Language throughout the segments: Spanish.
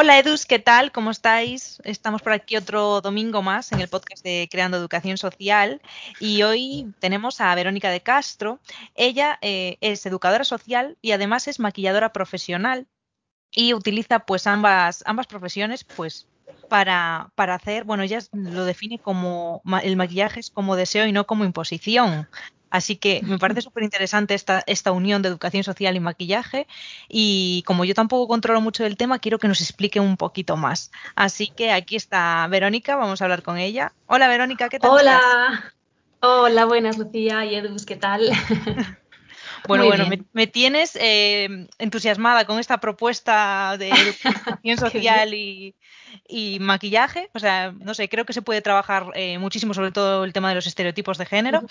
Hola Edus, ¿qué tal? ¿Cómo estáis? Estamos por aquí otro domingo más en el podcast de Creando Educación Social y hoy tenemos a Verónica de Castro. Ella eh, es educadora social y además es maquilladora profesional y utiliza pues ambas, ambas profesiones pues para, para hacer, bueno, ella lo define como el maquillaje es como deseo y no como imposición. Así que me parece súper interesante esta, esta unión de educación social y maquillaje y como yo tampoco controlo mucho del tema, quiero que nos explique un poquito más. Así que aquí está Verónica, vamos a hablar con ella. Hola Verónica, ¿qué tal? Hola, hola, buenas Lucía y Edus, ¿qué tal? Bueno, bueno, me, tienes eh, entusiasmada con esta propuesta de educación social y, maquillaje. O sea, no sé, creo que se puede trabajar eh, muchísimo sobre todo el tema de los estereotipos de género.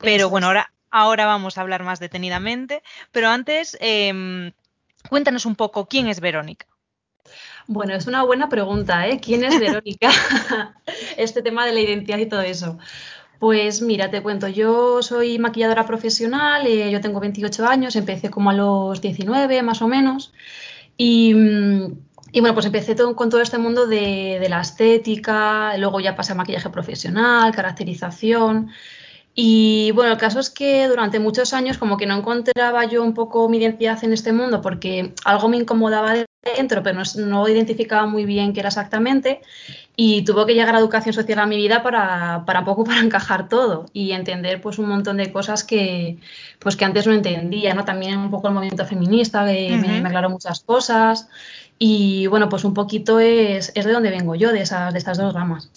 Pero bueno, ahora, ahora vamos a hablar más detenidamente. Pero antes, em, cuéntanos un poco quién es Verónica. Bueno, es una buena pregunta, ¿eh? ¿Quién es Verónica? este tema de la identidad y todo eso. Pues mira, te cuento, yo soy maquilladora profesional, eh, yo tengo 28 años, empecé como a los 19 más o menos y, bueno, pues empecé con todo este mundo de, de, la estética, luego ya pasé a maquillaje profesional, caracterización y bueno, el caso es que durante muchos años como que no encontraba yo un poco mi identidad en este mundo porque algo me incomodaba dentro, pero no, identificaba muy bien qué era exactamente y tuvo que llegar a educación social a mi vida para, para un poco para encajar todo y entender pues un montón de cosas que pues que antes no entendía, ¿no? También un poco el movimiento feminista que me, me, aclaró muchas cosas y bueno, pues un poquito es, es de donde vengo yo, de esas, de estas dos ramas.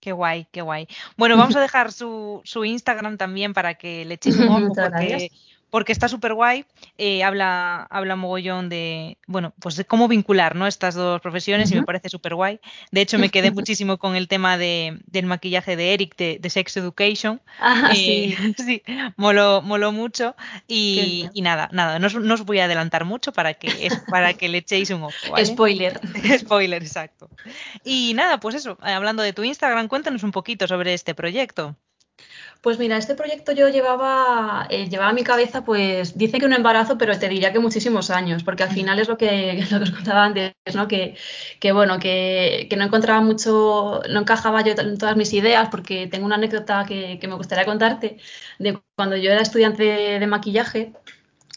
Qué guay, qué guay. Bueno, vamos a dejar su, su Instagram también para que le echéis un ojo porque, porque está súper guay. Eh, habla, habla mogollón de, bueno, pues de cómo vincular ¿no? estas dos profesiones y me parece súper guay. De hecho, me quedé muchísimo con el tema de, del maquillaje de Eric de, Sex Education. Ah, sí. sí, moló, mucho. Y, nada, nada, no os, voy a adelantar mucho para que, para que le echéis un ojo. Spoiler. Spoiler, exacto. Y nada, pues eso, hablando de tu Instagram, cuéntanos un poquito sobre este proyecto. Pues mira, este proyecto yo llevaba, eh, llevaba a mi cabeza, pues dice que un embarazo, pero te diría que muchísimos años, porque al final es lo que, lo que os contaba antes, ¿no? Que, que bueno, que, que, no encontraba mucho, no encajaba yo en todas mis ideas, porque tengo una anécdota que, que me gustaría contarte de cuando yo era estudiante de maquillaje.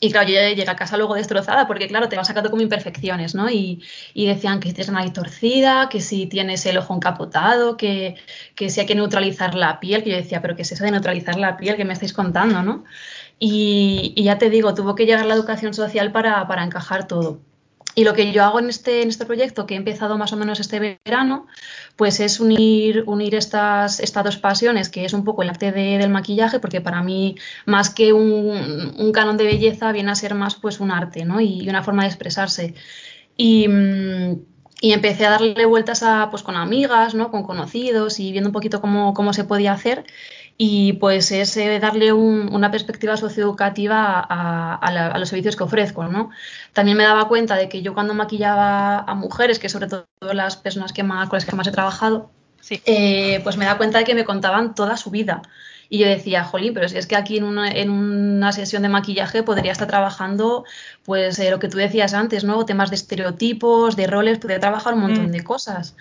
Y claro, yo llegué a casa luego destrozada porque, claro, te vas sacando como imperfecciones, ¿no? Y, y decían que tienes nariz torcida, que si tienes el ojo encapotado, que, que si hay que neutralizar la piel, que yo decía, pero ¿qué es eso de neutralizar la piel que me estáis contando, no? Y, y ya te digo, tuvo que llegar la educación social para, para encajar todo. Y lo que yo hago en este, en este proyecto, que he empezado más o menos este verano, pues es unir, unir estas, estas dos pasiones, que es un poco el arte del maquillaje, porque para mí, más que un, un, canon de belleza, viene a ser más pues un arte, ¿no? Y una forma de expresarse. Y, y empecé a darle vueltas a, pues, con amigas, ¿no? Con conocidos y viendo un poquito cómo, cómo se podía hacer y pues es eh, darle una perspectiva socioeducativa a, a, los servicios que ofrezco. ¿no? También me daba cuenta de que yo cuando maquillaba a mujeres, que sobre todo las personas que más, con las que más he trabajado, eh, pues me daba cuenta de que me contaban toda su vida. Y yo decía, jolín, pero si es que aquí en una, en una sesión de maquillaje podría estar trabajando, pues eh, lo que tú decías antes, ¿no? Temas de estereotipos, de roles, podría trabajar un montón mm. de cosas.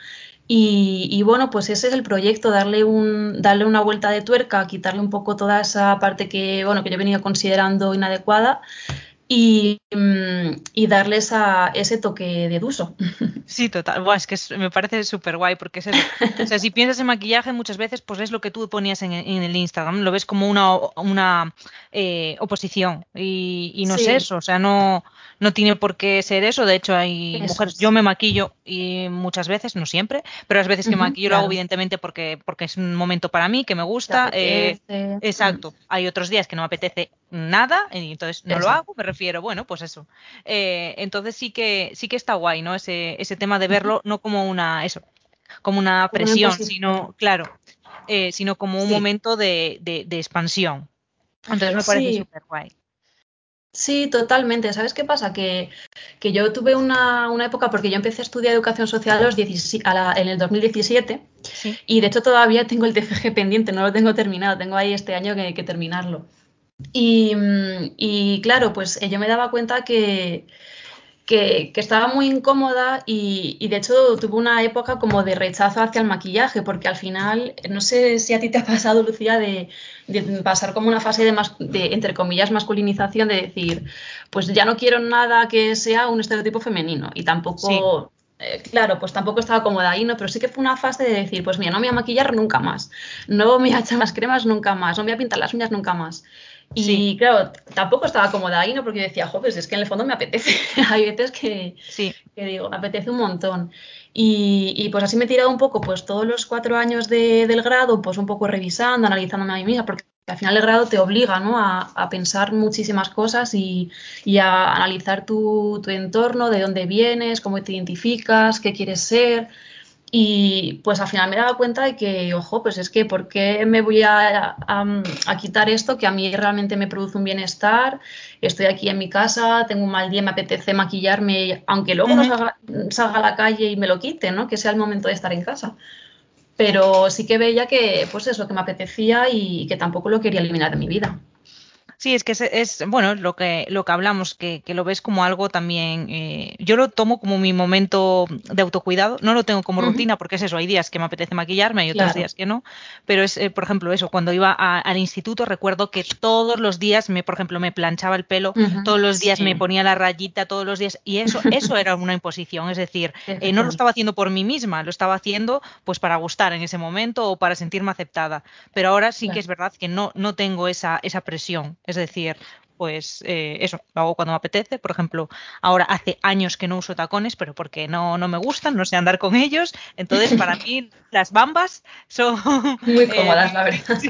Y, bueno, pues ese es el proyecto, darle, un, darle una vuelta de tuerca, quitarle un poco toda esa parte que, bueno, que yo he venido considerando inadecuada y, mm, y darle ese toque de uso. Sí, total. Buah, es que me parece súper guay porque es. O sea, si piensas en maquillaje muchas veces, pues es lo que tú ponías en, el Instagram, lo ves como una, una eh, oposición y, y no es eso, o sea, no, no tiene por qué ser eso. De hecho, hay mujeres, yo me maquillo y muchas veces, no siempre, pero las veces que maquillo lo hago evidentemente porque, porque es un momento para mí, que me gusta. Eh, exacto. Hay otros días que no me apetece nada y entonces no lo hago, me refiero, bueno, pues eso. Eh, entonces sí que sí que está guay, ¿no? Ese, ese tema de verlo no como una eso, como una presión, sino, claro, eh, sino como un momento de, de, expansión. Entonces me parece súper guay. Sí, totalmente. ¿Sabes qué pasa? Que, que yo tuve una, una, época, porque yo empecé a estudiar educación social los en el 2017 y de hecho todavía tengo el TFG pendiente, no lo tengo terminado, tengo ahí este año que, que terminarlo. Y, y, claro, pues yo me daba cuenta que, que, estaba muy incómoda y, de hecho tuve una época como de rechazo hacia el maquillaje, porque al final, no sé si a ti te ha pasado, Lucía, de, pasar como una fase de, de, entre comillas, masculinización, de decir, pues ya no quiero nada que sea un estereotipo femenino y tampoco... Eh, claro, pues tampoco estaba cómoda ahí, ¿no? Pero sí que fue una fase de decir, pues mira, no me voy a maquillar nunca más, no me voy a echar más cremas nunca más, no me voy a pintar las uñas nunca más. Y claro, tampoco estaba cómoda ahí, ¿no? Porque yo decía, joder, es que en el fondo me apetece. Hay veces que, que, digo, me apetece un montón. Y, pues así me he tirado un poco, pues todos los cuatro años del grado, pues un poco revisando, analizándome a mí misma, porque al final el grado te obliga ¿no? a, pensar muchísimas cosas y, y a analizar tu, tu, entorno, de dónde vienes, cómo te identificas, qué quieres ser. Y pues al final me daba cuenta de que, ojo, pues es que ¿por qué me voy a, a, quitar esto que a mí realmente me produce un bienestar? Estoy aquí en mi casa, tengo un mal día, me apetece maquillarme, aunque luego no salga, salga, a la calle y me lo quite, ¿no? Que sea el momento de estar en casa. Pero sí que veía que, pues eso, que me apetecía y que tampoco lo quería eliminar de mi vida. Sí, es que es, bueno lo que lo que hablamos, que, lo ves como algo también. Eh, yo lo tomo como mi momento de autocuidado, no lo tengo como rutina, porque es eso, hay días que me apetece maquillarme y otros días que no. Pero es, eh, por ejemplo, eso, cuando iba al instituto, recuerdo que todos los días me, por ejemplo, me planchaba el pelo, todos los días me ponía la rayita, todos los días, y eso, eso era una imposición, es decir, eh, no lo estaba haciendo por mí misma, lo estaba haciendo pues para gustar en ese momento o para sentirme aceptada. Pero ahora sí que es verdad que no, no tengo esa, esa presión. Es decir, pues eh, eso, lo hago cuando me apetece. Por ejemplo, ahora hace años que no uso tacones, pero porque no, no me gustan, no sé andar con ellos. Entonces, para mí, las bambas son muy eh, cómodas, la verdad.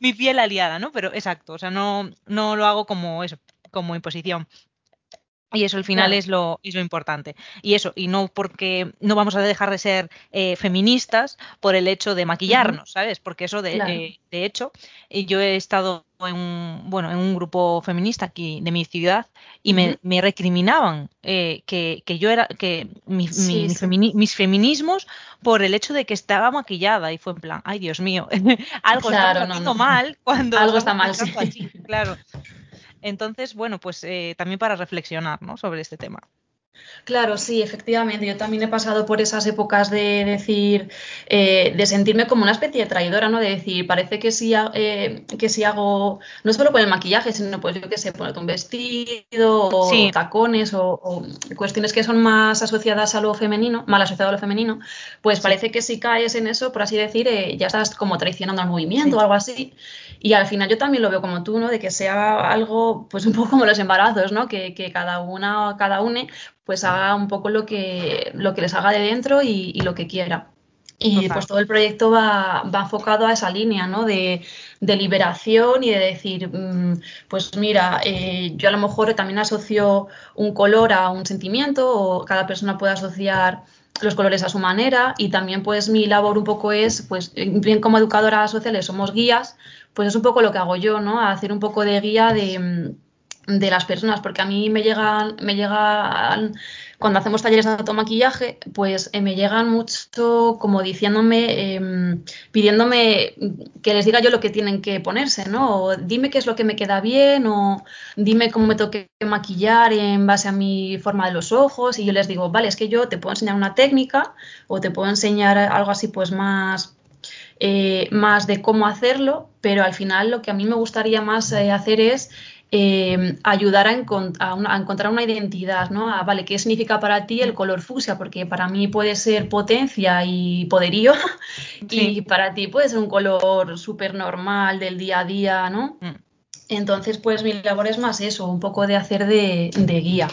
Mi piel aliada, ¿no? Pero exacto, o sea, no, no lo hago como eso, como imposición. Y eso al final es, lo, es lo importante. Y eso, y no porque no vamos a dejar de ser eh, feministas por el hecho de maquillarnos, ¿sabes? Porque eso, de, eh, de hecho, eh, yo he estado en un, bueno, en un grupo feminista aquí de mi ciudad y me, me, recriminaban que, que, yo era, que mis feminismos por el hecho de que estaba maquillada y fue en plan, ay Dios mío, algo está no, mal cuando... Algo está mal, sí. claro. Entonces, bueno, pues eh, también para reflexionar ¿no? sobre este tema. Claro, sí, efectivamente. Yo también he pasado por esas épocas de decir, eh, de sentirme como una especie de traidora, ¿no? De decir, parece que si, eh, que si hago, no solo con el maquillaje, sino pues yo qué sé, ponerte un vestido o tacones o, cuestiones que son más asociadas a lo femenino, mal asociado a lo femenino, pues parece que si caes en eso, por así decir, eh, ya estás como traicionando al movimiento o algo así. Y al final yo también lo veo como tú, ¿no? De que sea algo, pues un poco como los embarazos, ¿no? Que, que cada una, cada une, pues haga un poco lo que, lo que les haga de dentro y, lo que quiera. Y pues todo el proyecto va, va, enfocado a esa línea, ¿no? De, de liberación y de decir, mm, pues mira, eh, yo a lo mejor también asocio un color a un sentimiento o cada persona puede asociar los colores a su manera y también pues mi labor un poco es, pues bien como educadoras sociales somos guías, pues es un poco lo que hago yo, ¿no? Hacer un poco de guía de de las personas, porque a mí me llegan, me llegan, cuando hacemos talleres de automaquillaje, pues eh, me llegan mucho como diciéndome, em, pidiéndome que les diga yo lo que tienen que ponerse, ¿no? O dime qué es lo que me queda bien, o dime cómo me tengo que maquillar en base a mi forma de los ojos, y yo les digo, vale, es que yo te puedo enseñar una técnica, o te puedo enseñar algo así, pues más eh, más de cómo hacerlo, pero al final lo que a mí me gustaría más eh, hacer es Em, ayudar a, encontrar una identidad, ¿no? vale, ¿qué significa para ti el color fucsia? Porque para mí puede ser potencia y poderío y para ti puede ser un color súper normal del día a día, ¿no? Mm. Entonces, pues mi labor es más eso, un poco de hacer de, guía.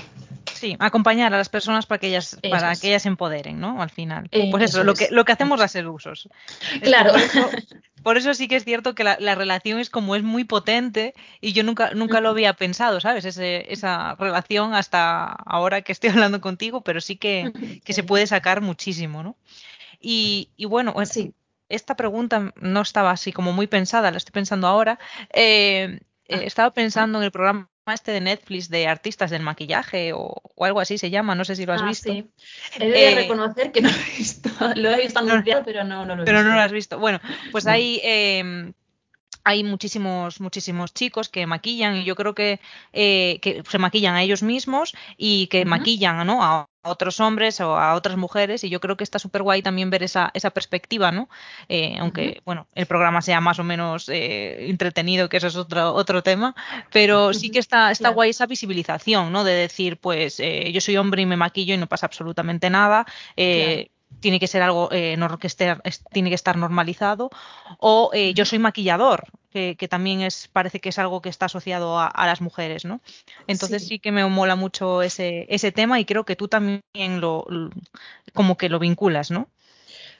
Sí, acompañar a las personas para que ellas, para que ellas se empoderen, ¿no? Al final. pues eso, lo, que, lo que hacemos ser usos. Claro. Por eso sí que es cierto que la, relación es como es muy potente y yo nunca, nunca lo había pensado, ¿sabes? esa relación hasta ahora que estoy hablando contigo, pero sí que, se puede sacar muchísimo, ¿no? Y, bueno, sí. esta pregunta no estaba así como muy pensada, la estoy pensando ahora. Eh, eh, estaba pensando en el programa este de Netflix de artistas del maquillaje o, algo así se llama, no sé si lo has ah, visto. Sí. He de eh, reconocer que no lo he visto, lo he visto anunciado, pero no, no lo he pero no lo has visto. Bueno, pues ahí em, hay muchísimos, muchísimos chicos que maquillan y yo creo que, eh, que se maquillan a ellos mismos y que maquillan ¿no? a otros hombres o a otras mujeres y yo creo que está súper guay también ver esa, esa perspectiva, ¿no? Eh, aunque, bueno, el programa sea más o menos eh, entretenido, que eso es otro, otro tema, pero sí que está, está guay esa visibilización, ¿no? De decir, pues yo soy hombre y me maquillo y no pasa absolutamente nada tiene que ser algo eh, que esté, tiene que estar normalizado, o eh, yo soy maquillador, que, también es, parece que es algo que está asociado a, las mujeres, ¿no? Entonces sí. que me mola mucho ese, ese tema y creo que tú también lo, como que lo vinculas, ¿no?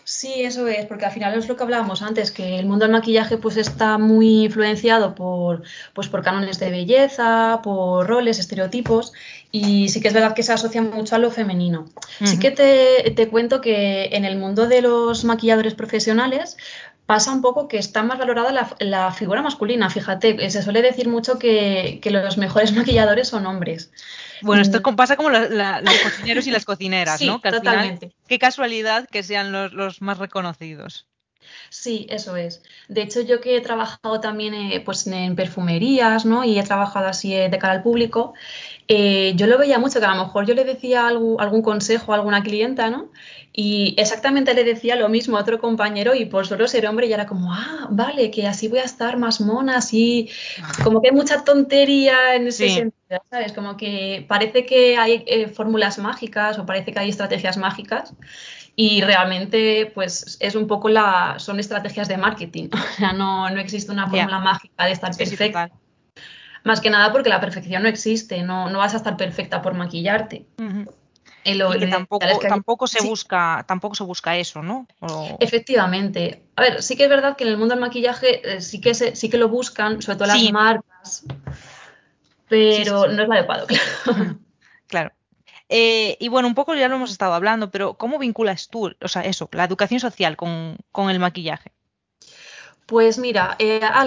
Sí, eso es, porque al final es lo que hablábamos antes, que el mundo del maquillaje pues está muy influenciado por, pues, por cánones de belleza, por roles, estereotipos, y sí que es verdad que se asocia mucho a lo femenino. Sí que te, te, cuento que en el mundo de los maquilladores profesionales pasa un poco que está más valorada la, figura masculina. Fíjate, se suele decir mucho que, los mejores maquilladores son hombres. Bueno, esto mm. pasa como los cocineros y las cocineras, ¿no? Que totalmente. qué casualidad que sean los, más reconocidos. Sí, eso es. De hecho, yo que he trabajado también eh, pues en perfumerías, ¿no? Y he trabajado así eh, de cara al público, eh, yo lo veía mucho, que a lo mejor yo le decía algún consejo a alguna clienta, ¿no? Y exactamente le decía lo mismo a otro compañero y por solo ser hombre ya era como, ah, vale, que así voy a estar más mona, así, como que hay mucha tontería en ese sentido, ¿sabes? Como que parece que hay eh, fórmulas mágicas o parece que hay estrategias mágicas y realmente pues es un poco la, son estrategias de marketing, o sea, no, no existe una fórmula mágica de estar perfecta. Más que nada porque la perfección no existe, no, no vas a estar perfecta por maquillarte. y que tampoco, tampoco se busca, tampoco se busca eso, ¿no? Efectivamente. A ver, sí que es verdad que en el mundo del maquillaje eh, sí que sí que lo buscan, sobre todo las marcas, pero no es lo adecuado, claro. Claro. Eh, y bueno, un poco ya lo hemos estado hablando, pero ¿cómo vinculas tú, o sea, eso, la educación social con, con el maquillaje? Pues mira, eh, ah,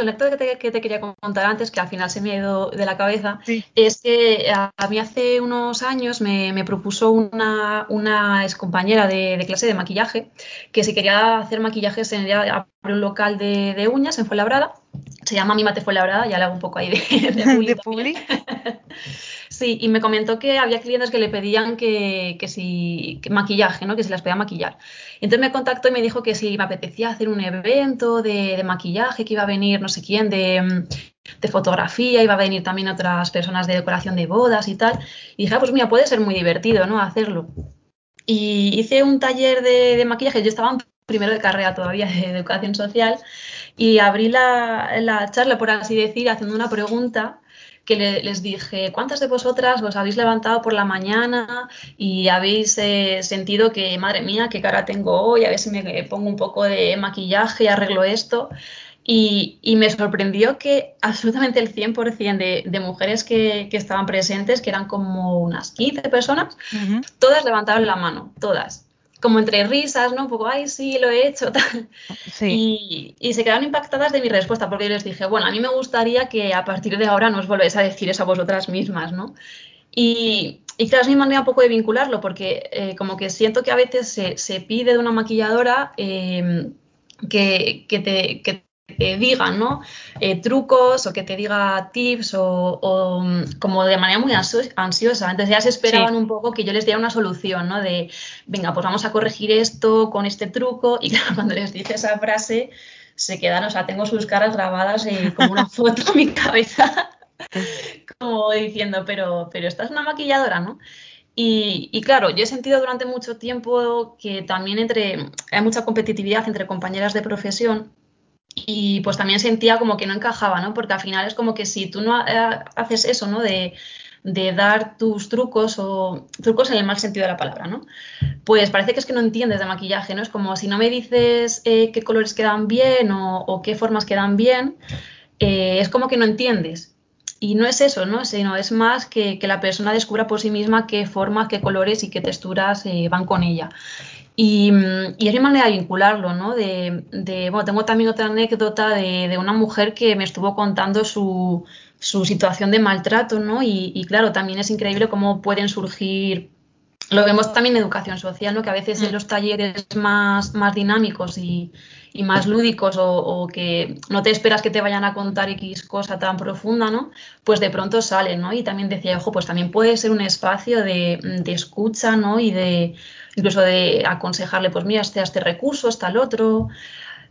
que te, quería contar antes, que al final se me ha ido de la cabeza, es que a, mí hace unos años me, propuso una, una excompañera de, clase de maquillaje que si quería hacer maquillajes en un local de, uñas en Fuenlabrada. Se llama Mimate Fuenlabrada, ya le hago un poco ahí de, de, publi. Sí, y me comentó que había clientes que le pedían que, que si maquillaje, ¿no? Que se las podía maquillar. Entonces me contactó y me dijo que si me apetecía hacer un evento de, maquillaje, que iba a venir no sé quién de, fotografía, iba a venir también otras personas de decoración de bodas y tal. Y dije, ah, pues mira, puede ser muy divertido, ¿no? Hacerlo. Y hice un taller de, maquillaje, yo estaba en primero de carrera todavía de educación social y abrí la, la charla, por así decir, haciendo una pregunta que les dije, ¿cuántas de vosotras os habéis levantado por la mañana y habéis eh, sentido que, madre mía, qué cara tengo hoy, a ver si me pongo un poco de maquillaje y arreglo esto? Y, me sorprendió que absolutamente el 100% de, de mujeres que, estaban presentes, que eran como unas 15 personas, todas levantaron la mano, todas como entre risas, ¿no? Un poco, ay, sí, lo he hecho, tal. Y, se quedaron impactadas de mi respuesta, porque yo les dije, bueno, a mí me gustaría que a partir de ahora nos volvéis a decir eso a vosotras mismas, ¿no? Y, y claro, es mi manera un poco de vincularlo, porque eh, como que siento que a veces se, pide de una maquilladora eh, que, que, te, que te digan, ¿no? Eh, trucos o que te diga tips o, mm, como de manera muy ansiosa. Entonces ya se esperaban un poco que yo les diera una solución, ¿no? De, venga, pues vamos a corregir esto con este truco. Y claro, cuando les dije esa frase, se quedan, o sea, tengo sus caras grabadas eh, como una foto en mi cabeza, como diciendo, pero, pero esta es una maquilladora, ¿no? Y, y, claro, yo he sentido durante mucho tiempo que también entre, hay mucha competitividad entre compañeras de profesión y pues también sentía como que no encajaba, ¿no? Porque al final es como que si tú no eh, haces eso, ¿no? De, dar tus trucos o trucos en el mal sentido de la palabra, ¿no? Pues parece que es que no entiendes de maquillaje, ¿no? Es como si no me dices eh, qué colores quedan bien o, qué formas quedan bien, eh, es como que no entiendes. Y no es eso, ¿no? Sino es más que, que la persona descubra por sí misma qué formas, qué colores y qué texturas van con ella. Y, es mi manera de vincularlo, ¿no? De, bueno, tengo también otra anécdota de, una mujer que me estuvo contando su, su situación de maltrato, ¿no? Y, claro, también es increíble cómo pueden surgir lo vemos también en educación social, ¿no? que a veces en mm. los talleres más, más dinámicos y, y más lúdicos o, que no te esperas que te vayan a contar X cosa tan profunda, ¿no? Pues de pronto salen, ¿no? Y también decía, ojo, pues también puede ser un espacio de, de escucha, ¿no? Y de incluso de aconsejarle, pues mira, este, este recurso, está el otro,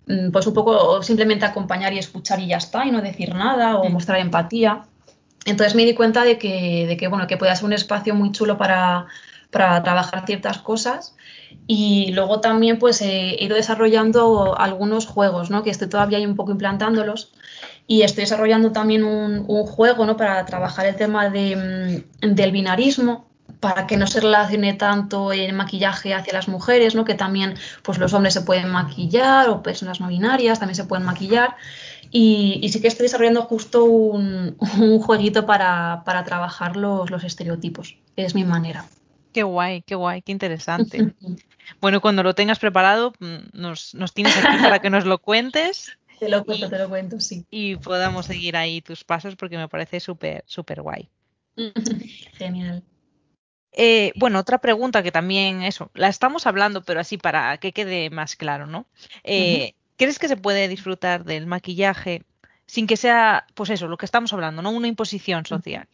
mm, pues un poco simplemente acompañar y escuchar y ya está, y no decir nada o mm. mostrar empatía. Entonces me di cuenta de que, de que, bueno, que puede ser un espacio muy chulo para, para trabajar ciertas cosas y luego también pues he ido desarrollando algunos juegos, ¿no? Que estoy todavía un poco implantándolos. Y estoy desarrollando también un, juego, ¿no? Para trabajar el tema de, mm, del binarismo, para que no se relacione tanto el maquillaje hacia las mujeres, ¿no? Que también pues los hombres se pueden maquillar o personas no binarias también se pueden maquillar. Y, sí que estoy desarrollando justo un, un jueguito para, para trabajar los, los estereotipos. Es mi manera. Qué guay, qué guay, qué interesante. Bueno, cuando lo tengas preparado, mm, nos, tienes aquí para que nos lo cuentes. Te lo cuento, te lo cuento, sí. Y podamos seguir ahí tus pasos porque me parece súper, súper guay. Genial. Eh, bueno, otra pregunta que también, eso, la estamos hablando, pero así para que quede más claro, ¿no? Eh, ¿Crees que se puede disfrutar del maquillaje sin que sea, pues eso, lo que estamos hablando, ¿no? Una imposición social.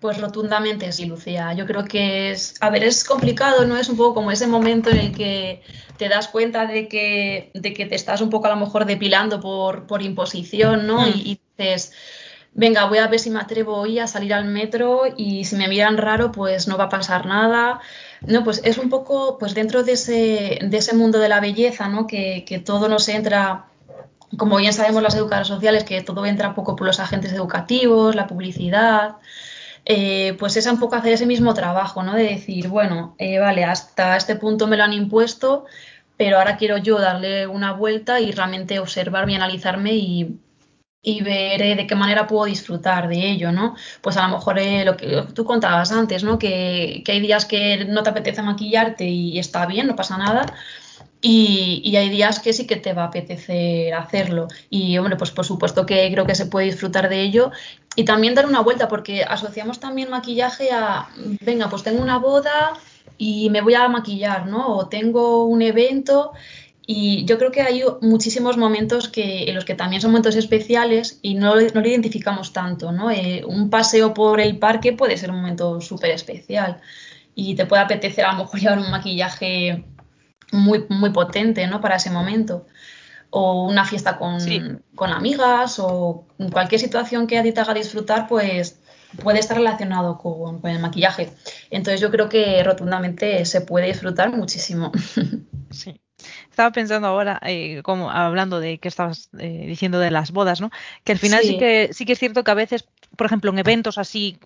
Pues rotundamente sí, Lucía. Yo creo que es, a ver, es complicado, ¿no? Es un poco como ese momento en el que te das cuenta de que, de que te estás un poco a lo mejor depilando por, por imposición, ¿no? Hmm. Y, dices, venga, voy a ver si me atrevo hoy a salir al metro y si me miran raro, pues no va a pasar nada. No, pues es un poco, pues dentro de ese, de ese mundo de la belleza, ¿no? Que, que todo nos entra como bien sabemos las educadoras sociales, que todo entra un poco por los agentes educativos, la publicidad, eh, pues es un poco hacer ese mismo trabajo, ¿no? De decir, bueno, eh, vale, hasta este punto me lo han impuesto, pero ahora quiero yo darle una vuelta y realmente observarme y analizarme y, ver eh, de qué manera puedo disfrutar de ello, ¿no? Pues a lo mejor lo, que, tú contabas antes, ¿no? Que, que, hay días que no te apetece maquillarte y está bien, no pasa nada, y, hay días que sí que te va a apetecer hacerlo. Y hombre, pues por supuesto que creo que se puede disfrutar de ello. Y también dar una vuelta, porque asociamos también maquillaje a, venga, pues tengo una boda y me voy a maquillar, ¿no? O tengo un evento. Y yo creo que hay muchísimos momentos que, en los que también son momentos especiales y no, no lo identificamos tanto, ¿no? Eh, un paseo por el parque puede ser un momento súper especial y te puede apetecer a lo mejor llevar un maquillaje muy, muy potente ¿no? para ese momento. O una fiesta con, con amigas o cualquier situación que a ti te haga disfrutar, pues puede estar relacionado con, el maquillaje. Entonces yo creo que rotundamente se puede disfrutar muchísimo. Sí. Estaba pensando ahora, eh, como hablando de que estabas eh, diciendo de las bodas, ¿no? Que al final sí. que sí que es cierto que a veces, por ejemplo, en eventos así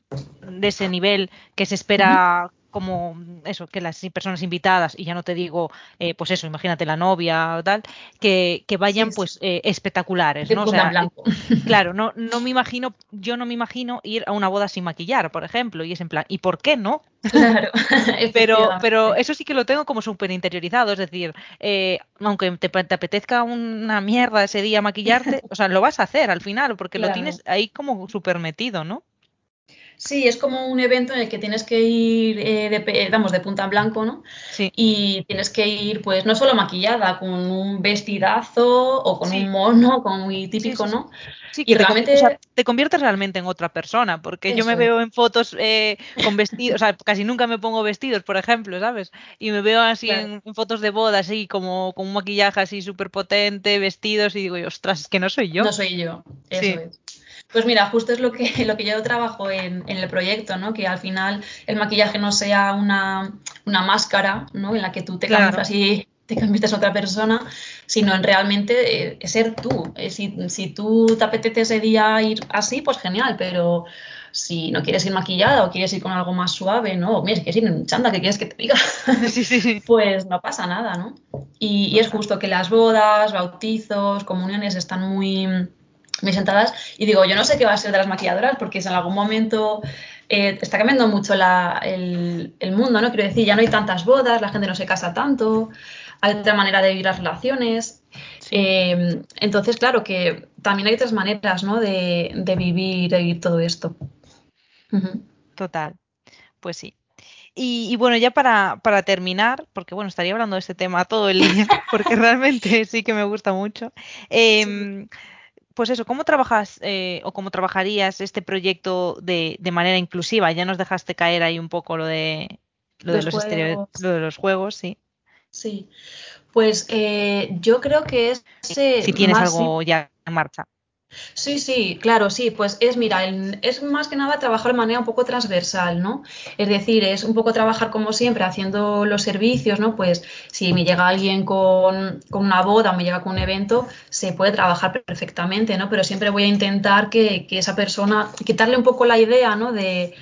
de ese nivel que se espera como eso, que las personas invitadas, y ya no te digo, eh, pues eso, imagínate la novia o tal, que, que vayan pues eh, espectaculares, ¿no? O sea, claro, no, no me imagino, yo no me imagino ir a una boda sin maquillar, por ejemplo, y es en plan, ¿y por qué no? Claro, pero, pero eso sí que lo tengo como súper interiorizado, es decir, eh, aunque te, apetezca una mierda ese día maquillarte, o sea, lo vas a hacer al final, porque lo tienes ahí como súper metido, ¿no? Sí, es como un evento en el que tienes que ir, eh, de, vamos, de punta en blanco, ¿no? Sí. Y tienes que ir, pues, no solo maquillada, con un vestidazo o con un mono, como muy típico, ¿no? Sí, que y te, realmente... te conviertes realmente en otra persona, porque yo me veo en fotos eh, con vestidos, o sea, casi nunca me pongo vestidos, por ejemplo, ¿sabes? Y me veo así en, fotos de boda, así como con un maquillaje así súper potente, vestidos, y digo, ostras, es que no soy yo. No soy yo, eso es. Pues mira, justo es lo que, lo que yo trabajo en, el proyecto, ¿no? Que al final el maquillaje no sea una, máscara, ¿no? En la que tú te cambias y te conviertes en otra persona, sino en realmente eh, ser tú. Eh, si, si, tú te apetece ese día ir así, pues genial, pero si no quieres ir maquillada o quieres ir con algo más suave, ¿no? Mira, si quieres ir en chanda, ¿qué quieres que te diga? Sí, sí, Pues no pasa nada, ¿no? Y, y es justo que las bodas, bautizos, comuniones están muy muy sentadas. Y digo, yo no sé qué va a ser de las maquilladoras, porque si en algún momento eh, está cambiando mucho el, mundo, ¿no? Quiero decir, ya no hay tantas bodas, la gente no se casa tanto, hay otra manera de vivir las relaciones. Eh, entonces, claro que también hay otras maneras, ¿no? De, vivir, de vivir todo esto. Total, pues sí. Y, bueno, ya para, para, terminar, porque bueno, estaría hablando de este tema todo el día, porque realmente sí que me gusta mucho. Em, pues eso, ¿cómo trabajas eh, o cómo trabajarías este proyecto de, de, manera inclusiva? Ya nos dejaste caer ahí un poco lo de, lo de los, lo de los juegos, sí. Sí, pues eh, yo creo que es... si tienes algo ya en marcha. Sí, sí, claro, sí, pues es, mira, es más que nada trabajar de manera un poco transversal, ¿no? Es decir, es un poco trabajar como siempre haciendo los servicios, ¿no? Pues si me llega alguien con, una boda o me llega con un evento, se puede trabajar perfectamente, ¿no? Pero siempre voy a intentar que, esa persona, quitarle un poco la idea, ¿no? De,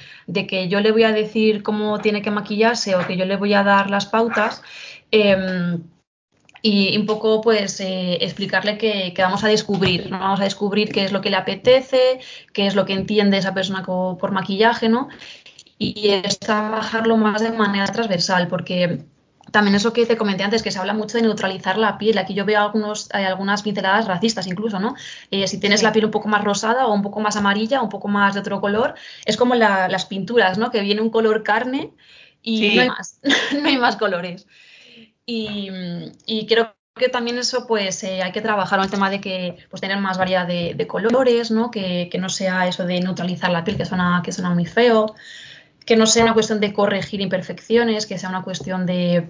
que yo le voy a decir cómo tiene que maquillarse o que yo le voy a dar las pautas. Em, y un poco pues eh, explicarle que, vamos a descubrir, ¿no? Vamos a descubrir qué es lo que le apetece, qué es lo que entiende esa persona por maquillaje, ¿no? Y es trabajarlo más de manera transversal, porque también eso que te comenté antes, que se habla mucho de neutralizar la piel. Aquí yo veo algunos, hay algunas pinceladas racistas incluso, ¿no? Eh, si tienes la piel un poco más rosada o un poco más amarilla o un poco más de otro color, es como las pinturas, ¿no? Que viene un color carne y no hay más, no hay más colores. Y, creo que también eso pues eh, hay que trabajar en el tema de que pues tener más variedad de, colores, ¿no? Que, no sea eso de neutralizar la piel, que suena, que suena muy feo, que no sea una cuestión de corregir imperfecciones, que sea una cuestión de,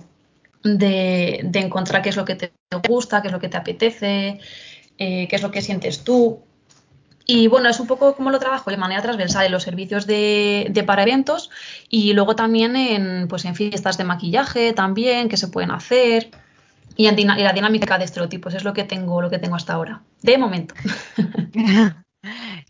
de, encontrar qué es lo que te gusta, qué es lo que te apetece, eh, qué es lo que sientes tú. Y bueno, es un poco como lo trabajo de manera transversal en los servicios de, para eventos y luego también en, pues en fiestas de maquillaje también que se pueden hacer y, en, y la dinámica de estereotipos es lo que tengo, lo que tengo hasta ahora, de momento.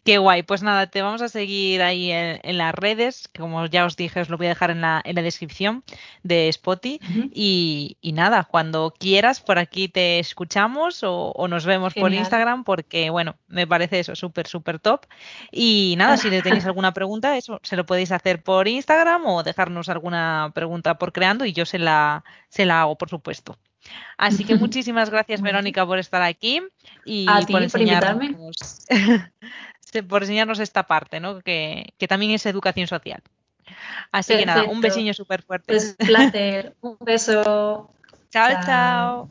Qué guay. Pues nada, te vamos a seguir ahí en, las redes, que como ya os dije, os lo voy a dejar en la, en la descripción de Spotify. y, nada, cuando quieras, por aquí te escuchamos o, nos vemos por Instagram, porque bueno, me parece eso súper, súper top. Y nada, si tenéis alguna pregunta, eso se lo podéis hacer por Instagram o dejarnos alguna pregunta por creando y yo se la, se la hago, por supuesto. Así que muchísimas gracias, Verónica, por estar aquí y por, por enseñarnos esta parte, ¿no? que, también es educación social. Así que nada, un besillo súper fuerte. Pues un placer. Un beso. chao. chao.